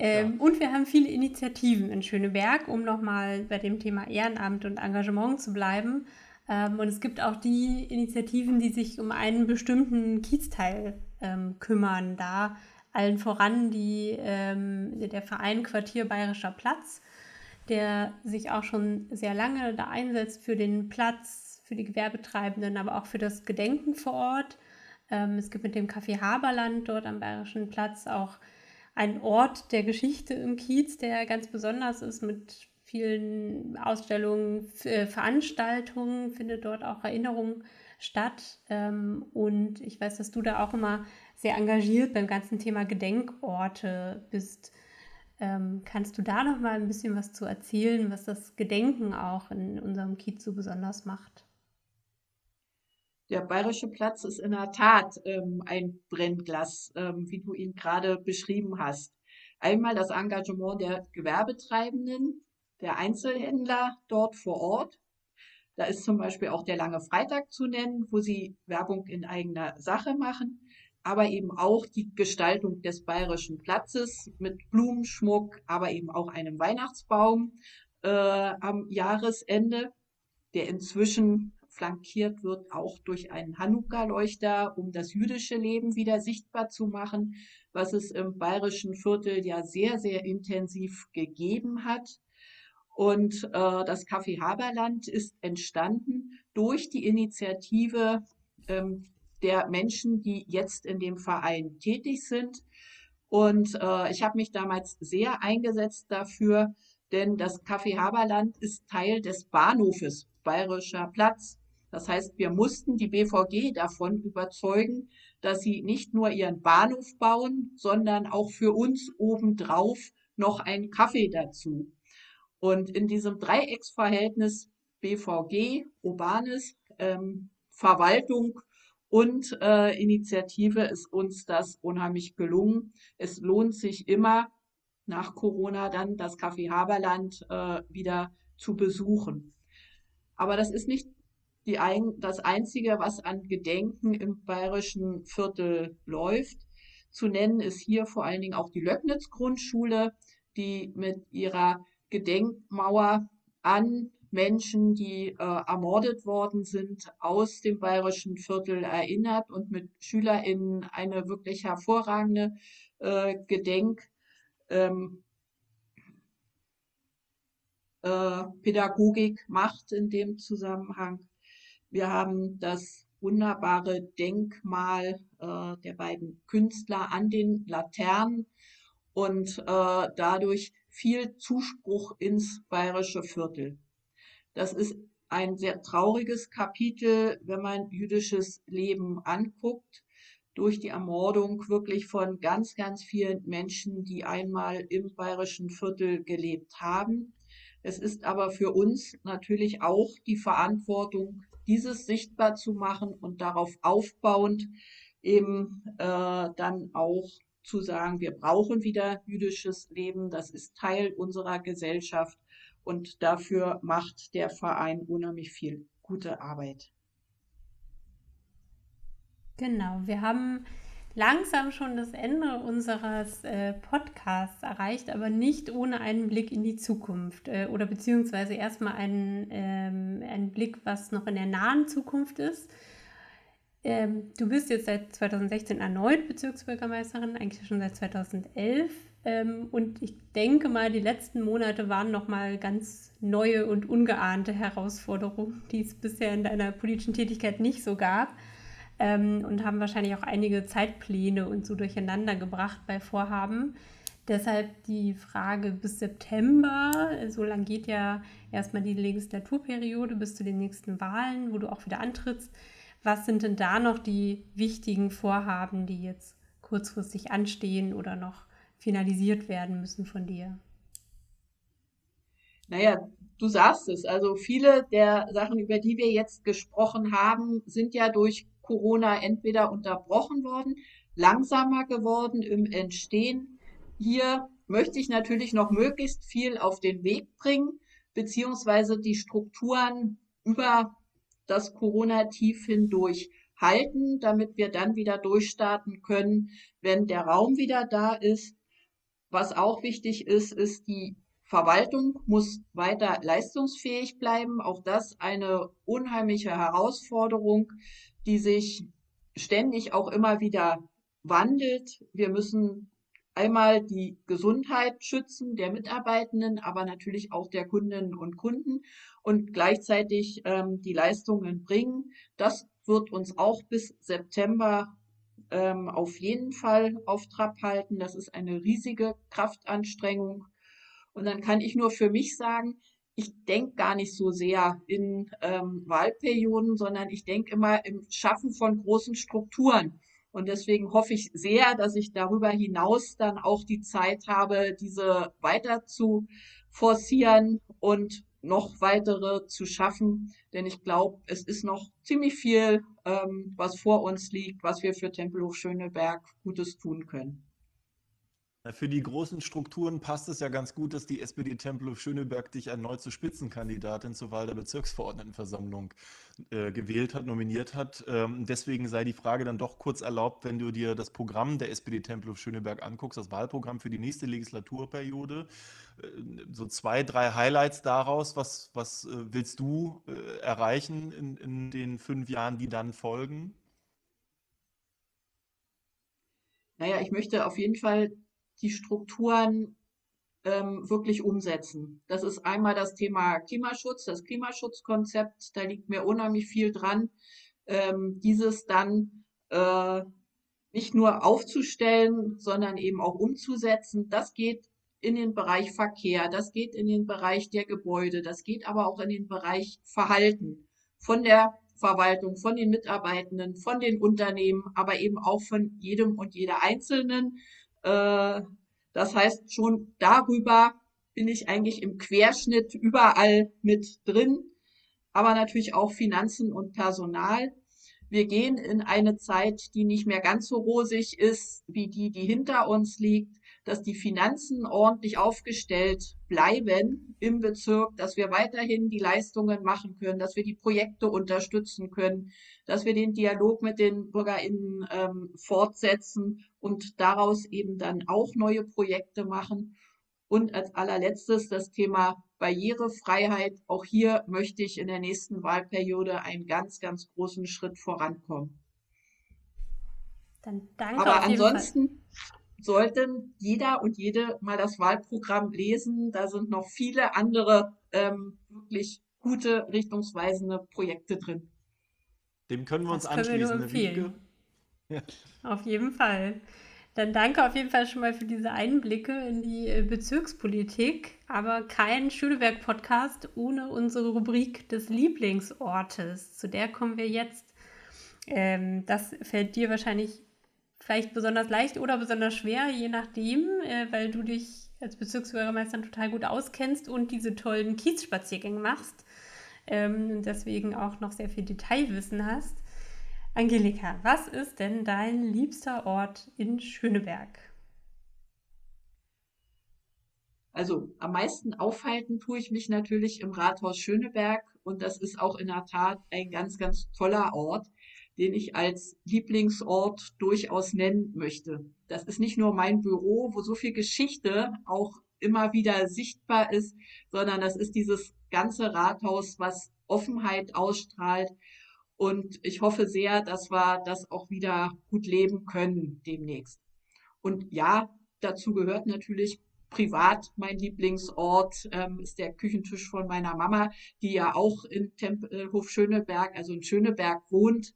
Ähm, ja. Und wir haben viele Initiativen in Schöneberg, um nochmal bei dem Thema Ehrenamt und Engagement zu bleiben. Ähm, und es gibt auch die Initiativen, die sich um einen bestimmten Kiezteil ähm, kümmern. Da allen voran die, ähm, der Verein Quartier Bayerischer Platz, der sich auch schon sehr lange da einsetzt für den Platz, für die Gewerbetreibenden, aber auch für das Gedenken vor Ort. Ähm, es gibt mit dem Café Haberland dort am Bayerischen Platz auch einen Ort der Geschichte im Kiez, der ganz besonders ist mit vielen Ausstellungen, äh, Veranstaltungen, findet dort auch Erinnerung statt. Ähm, und ich weiß, dass du da auch immer sehr engagiert beim ganzen Thema Gedenkorte bist. Ähm, kannst du da noch mal ein bisschen was zu erzählen, was das Gedenken auch in unserem Kiez so besonders macht? Der Bayerische Platz ist in der Tat ähm, ein Brennglas, ähm, wie du ihn gerade beschrieben hast. Einmal das Engagement der Gewerbetreibenden, der Einzelhändler dort vor Ort. Da ist zum Beispiel auch der Lange Freitag zu nennen, wo sie Werbung in eigener Sache machen aber eben auch die Gestaltung des bayerischen Platzes mit Blumenschmuck, aber eben auch einem Weihnachtsbaum äh, am Jahresende, der inzwischen flankiert wird auch durch einen Hanukkah-Leuchter, um das jüdische Leben wieder sichtbar zu machen, was es im bayerischen Viertel ja sehr, sehr intensiv gegeben hat. Und äh, das Café Haberland ist entstanden durch die Initiative ähm, der Menschen, die jetzt in dem Verein tätig sind. Und äh, ich habe mich damals sehr eingesetzt dafür, denn das Café Haberland ist Teil des Bahnhofes Bayerischer Platz. Das heißt, wir mussten die BVG davon überzeugen, dass sie nicht nur ihren Bahnhof bauen, sondern auch für uns obendrauf noch einen Kaffee dazu. Und in diesem Dreiecksverhältnis BVG, Urbanes, ähm, Verwaltung und äh, Initiative ist uns das unheimlich gelungen. Es lohnt sich immer nach Corona dann das Café Haberland äh, wieder zu besuchen. Aber das ist nicht die ein, das Einzige, was an Gedenken im bayerischen Viertel läuft. Zu nennen ist hier vor allen Dingen auch die Löcknitz-Grundschule, die mit ihrer Gedenkmauer an Menschen, die äh, ermordet worden sind, aus dem bayerischen Viertel erinnert und mit SchülerInnen eine wirklich hervorragende äh, Gedenk. Ähm, äh, Pädagogik macht in dem Zusammenhang. Wir haben das wunderbare Denkmal äh, der beiden Künstler an den Laternen und äh, dadurch viel Zuspruch ins bayerische Viertel. Das ist ein sehr trauriges Kapitel, wenn man jüdisches Leben anguckt, durch die Ermordung wirklich von ganz, ganz vielen Menschen, die einmal im bayerischen Viertel gelebt haben. Es ist aber für uns natürlich auch die Verantwortung, dieses sichtbar zu machen und darauf aufbauend eben äh, dann auch zu sagen, wir brauchen wieder jüdisches Leben, das ist Teil unserer Gesellschaft und dafür macht der Verein unheimlich viel gute Arbeit. Genau, wir haben langsam schon das Ende unseres äh, Podcasts erreicht, aber nicht ohne einen Blick in die Zukunft äh, oder beziehungsweise erstmal einen, ähm, einen Blick, was noch in der nahen Zukunft ist. Ähm, du bist jetzt seit 2016 erneut Bezirksbürgermeisterin, eigentlich schon seit 2011. Ähm, und ich denke mal, die letzten Monate waren nochmal ganz neue und ungeahnte Herausforderungen, die es bisher in deiner politischen Tätigkeit nicht so gab. Ähm, und haben wahrscheinlich auch einige Zeitpläne und so durcheinander gebracht bei Vorhaben. Deshalb die Frage bis September, so lang geht ja erstmal die Legislaturperiode bis zu den nächsten Wahlen, wo du auch wieder antrittst. Was sind denn da noch die wichtigen Vorhaben, die jetzt kurzfristig anstehen oder noch finalisiert werden müssen von dir? Naja, du sagst es. Also viele der Sachen, über die wir jetzt gesprochen haben, sind ja durch Corona entweder unterbrochen worden, langsamer geworden im Entstehen. Hier möchte ich natürlich noch möglichst viel auf den Weg bringen, beziehungsweise die Strukturen über das Corona-Tief hindurch halten, damit wir dann wieder durchstarten können, wenn der Raum wieder da ist. Was auch wichtig ist, ist die Verwaltung muss weiter leistungsfähig bleiben. Auch das eine unheimliche Herausforderung, die sich ständig auch immer wieder wandelt. Wir müssen einmal die Gesundheit schützen der Mitarbeitenden, aber natürlich auch der Kundinnen und Kunden und gleichzeitig ähm, die Leistungen bringen. Das wird uns auch bis September ähm, auf jeden Fall auf Trab halten. Das ist eine riesige Kraftanstrengung. Und dann kann ich nur für mich sagen, ich denke gar nicht so sehr in ähm, Wahlperioden, sondern ich denke immer im Schaffen von großen Strukturen. Und deswegen hoffe ich sehr, dass ich darüber hinaus dann auch die Zeit habe, diese weiter zu forcieren und noch weitere zu schaffen. Denn ich glaube, es ist noch ziemlich viel, ähm, was vor uns liegt, was wir für Tempelhof Schöneberg Gutes tun können. Für die großen Strukturen passt es ja ganz gut, dass die SPD Tempelhof Schöneberg dich erneut zur Spitzenkandidatin zur Wahl der Bezirksverordnetenversammlung äh, gewählt hat, nominiert hat. Ähm, deswegen sei die Frage dann doch kurz erlaubt, wenn du dir das Programm der SPD Tempelhof Schöneberg anguckst, das Wahlprogramm für die nächste Legislaturperiode. Äh, so zwei, drei Highlights daraus. Was, was äh, willst du äh, erreichen in, in den fünf Jahren, die dann folgen? Naja, ich möchte auf jeden Fall die Strukturen ähm, wirklich umsetzen. Das ist einmal das Thema Klimaschutz, das Klimaschutzkonzept, da liegt mir unheimlich viel dran, ähm, dieses dann äh, nicht nur aufzustellen, sondern eben auch umzusetzen. Das geht in den Bereich Verkehr, das geht in den Bereich der Gebäude, das geht aber auch in den Bereich Verhalten von der Verwaltung, von den Mitarbeitenden, von den Unternehmen, aber eben auch von jedem und jeder Einzelnen. Äh, das heißt, schon darüber bin ich eigentlich im Querschnitt überall mit drin, aber natürlich auch Finanzen und Personal. Wir gehen in eine Zeit, die nicht mehr ganz so rosig ist wie die, die hinter uns liegt dass die Finanzen ordentlich aufgestellt bleiben im Bezirk, dass wir weiterhin die Leistungen machen können, dass wir die Projekte unterstützen können, dass wir den Dialog mit den BürgerInnen ähm, fortsetzen und daraus eben dann auch neue Projekte machen. Und als allerletztes das Thema Barrierefreiheit. Auch hier möchte ich in der nächsten Wahlperiode einen ganz, ganz großen Schritt vorankommen. Dann danke. Aber ansonsten, sollten jeder und jede mal das Wahlprogramm lesen. Da sind noch viele andere ähm, wirklich gute, richtungsweisende Projekte drin. Dem können wir uns das anschließen. Wir nur empfehlen. Ja. Auf jeden Fall. Dann danke auf jeden Fall schon mal für diese Einblicke in die äh, Bezirkspolitik, aber kein Schöneberg-Podcast ohne unsere Rubrik des Lieblingsortes. Zu der kommen wir jetzt. Ähm, das fällt dir wahrscheinlich vielleicht besonders leicht oder besonders schwer, je nachdem, äh, weil du dich als Bezirksbürgermeister total gut auskennst und diese tollen Kiezspaziergänge machst. Ähm, deswegen auch noch sehr viel Detailwissen hast. Angelika, was ist denn dein liebster Ort in Schöneberg? Also am meisten aufhalten tue ich mich natürlich im Rathaus Schöneberg und das ist auch in der Tat ein ganz, ganz toller Ort den ich als Lieblingsort durchaus nennen möchte. Das ist nicht nur mein Büro, wo so viel Geschichte auch immer wieder sichtbar ist, sondern das ist dieses ganze Rathaus, was Offenheit ausstrahlt. Und ich hoffe sehr, dass wir das auch wieder gut leben können demnächst. Und ja, dazu gehört natürlich privat mein Lieblingsort ähm, ist der Küchentisch von meiner Mama, die ja auch in Tempelhof Schöneberg, also in Schöneberg wohnt.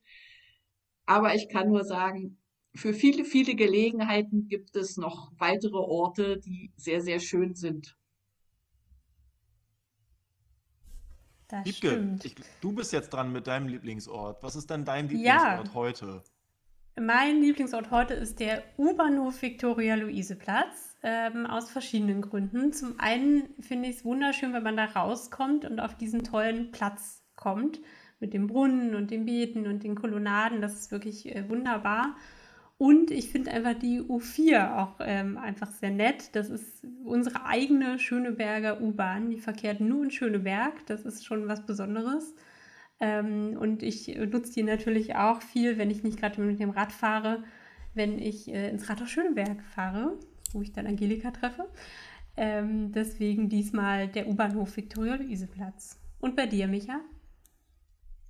Aber ich kann nur sagen, für viele, viele Gelegenheiten gibt es noch weitere Orte, die sehr, sehr schön sind. Das Wiebke, ich, du bist jetzt dran mit deinem Lieblingsort. Was ist denn dein Lieblingsort ja. heute? Mein Lieblingsort heute ist der U-Bahnhof Viktoria-Luise-Platz, ähm, aus verschiedenen Gründen. Zum einen finde ich es wunderschön, wenn man da rauskommt und auf diesen tollen Platz kommt, mit dem Brunnen und den Beeten und den Kolonnaden. Das ist wirklich äh, wunderbar. Und ich finde einfach die U4 auch ähm, einfach sehr nett. Das ist unsere eigene Schöneberger U-Bahn. Die verkehrt nur in Schöneberg. Das ist schon was Besonderes. Ähm, und ich nutze die natürlich auch viel, wenn ich nicht gerade mit dem Rad fahre, wenn ich äh, ins Rathaus Schöneberg fahre, wo ich dann Angelika treffe. Ähm, deswegen diesmal der U-Bahnhof Viktoria-Luise-Platz. Und bei dir, Micha?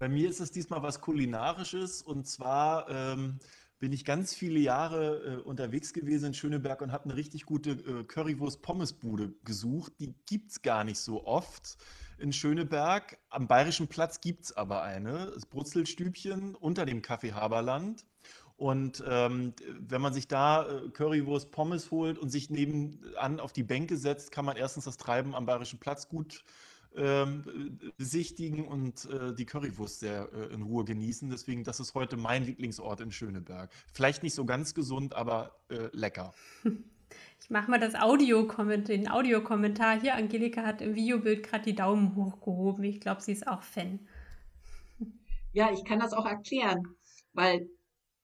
Bei mir ist es diesmal was Kulinarisches und zwar ähm, bin ich ganz viele Jahre äh, unterwegs gewesen in Schöneberg und habe eine richtig gute äh, Currywurst-Pommesbude gesucht. Die gibt es gar nicht so oft in Schöneberg. Am Bayerischen Platz gibt es aber eine, das Brutzelstübchen unter dem Café Haberland. Und ähm, wenn man sich da äh, Currywurst, Pommes holt und sich nebenan auf die Bänke setzt, kann man erstens das Treiben am Bayerischen Platz gut ähm, besichtigen und äh, die Currywurst sehr äh, in Ruhe genießen. Deswegen, das ist heute mein Lieblingsort in Schöneberg. Vielleicht nicht so ganz gesund, aber äh, lecker. Ich mache mal das Audio den Audiokommentar. Hier, Angelika hat im Videobild gerade die Daumen hochgehoben. Ich glaube, sie ist auch Fan. Ja, ich kann das auch erklären, weil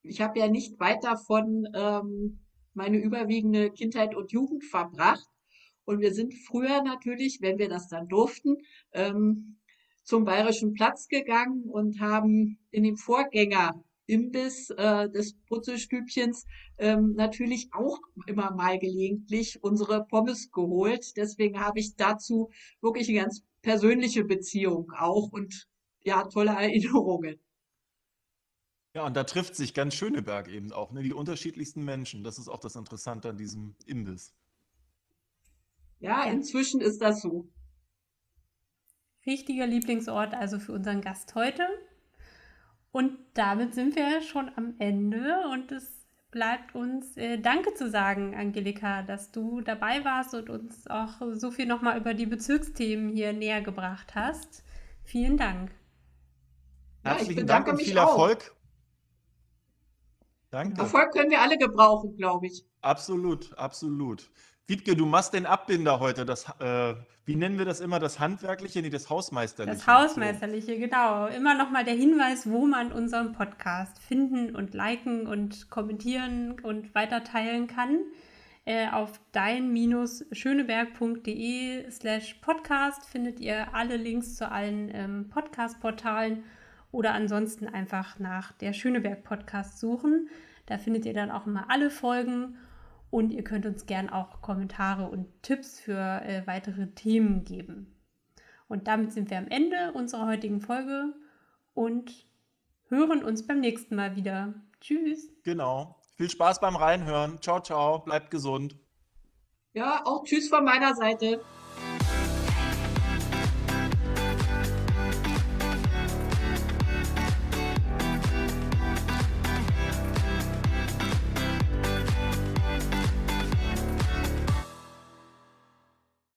ich habe ja nicht weit davon ähm, meine überwiegende Kindheit und Jugend verbracht. Und wir sind früher natürlich, wenn wir das dann durften, ähm, zum Bayerischen Platz gegangen und haben in dem Vorgänger Imbiss äh, des Brutzelstübchens ähm, natürlich auch immer mal gelegentlich unsere Pommes geholt. Deswegen habe ich dazu wirklich eine ganz persönliche Beziehung auch und ja, tolle Erinnerungen. Ja, und da trifft sich ganz Schöneberg eben auch, ne? die unterschiedlichsten Menschen. Das ist auch das Interessante an diesem Imbiss. Ja, inzwischen ist das so. Wichtiger Lieblingsort also für unseren Gast heute. Und damit sind wir schon am Ende und es bleibt uns äh, Danke zu sagen, Angelika, dass du dabei warst und uns auch so viel nochmal über die Bezirksthemen hier näher gebracht hast. Vielen Dank. Herzlichen Dank und viel Erfolg. Danke. Erfolg können wir alle gebrauchen, glaube ich. Absolut, absolut. Wiebke, du machst den Abbinder heute. Das, äh, wie nennen wir das immer? Das Handwerkliche, nee, das Hausmeisterliche. Das Hausmeisterliche, genau. Immer nochmal der Hinweis, wo man unseren Podcast finden und liken und kommentieren und weiterteilen kann. Äh, auf dein-schöneberg.de slash podcast findet ihr alle Links zu allen ähm, Podcast-Portalen oder ansonsten einfach nach der Schöneberg Podcast suchen. Da findet ihr dann auch immer alle Folgen und ihr könnt uns gern auch Kommentare und Tipps für äh, weitere Themen geben. Und damit sind wir am Ende unserer heutigen Folge und hören uns beim nächsten Mal wieder. Tschüss. Genau. Viel Spaß beim Reinhören. Ciao, ciao. Bleibt gesund. Ja, auch Tschüss von meiner Seite.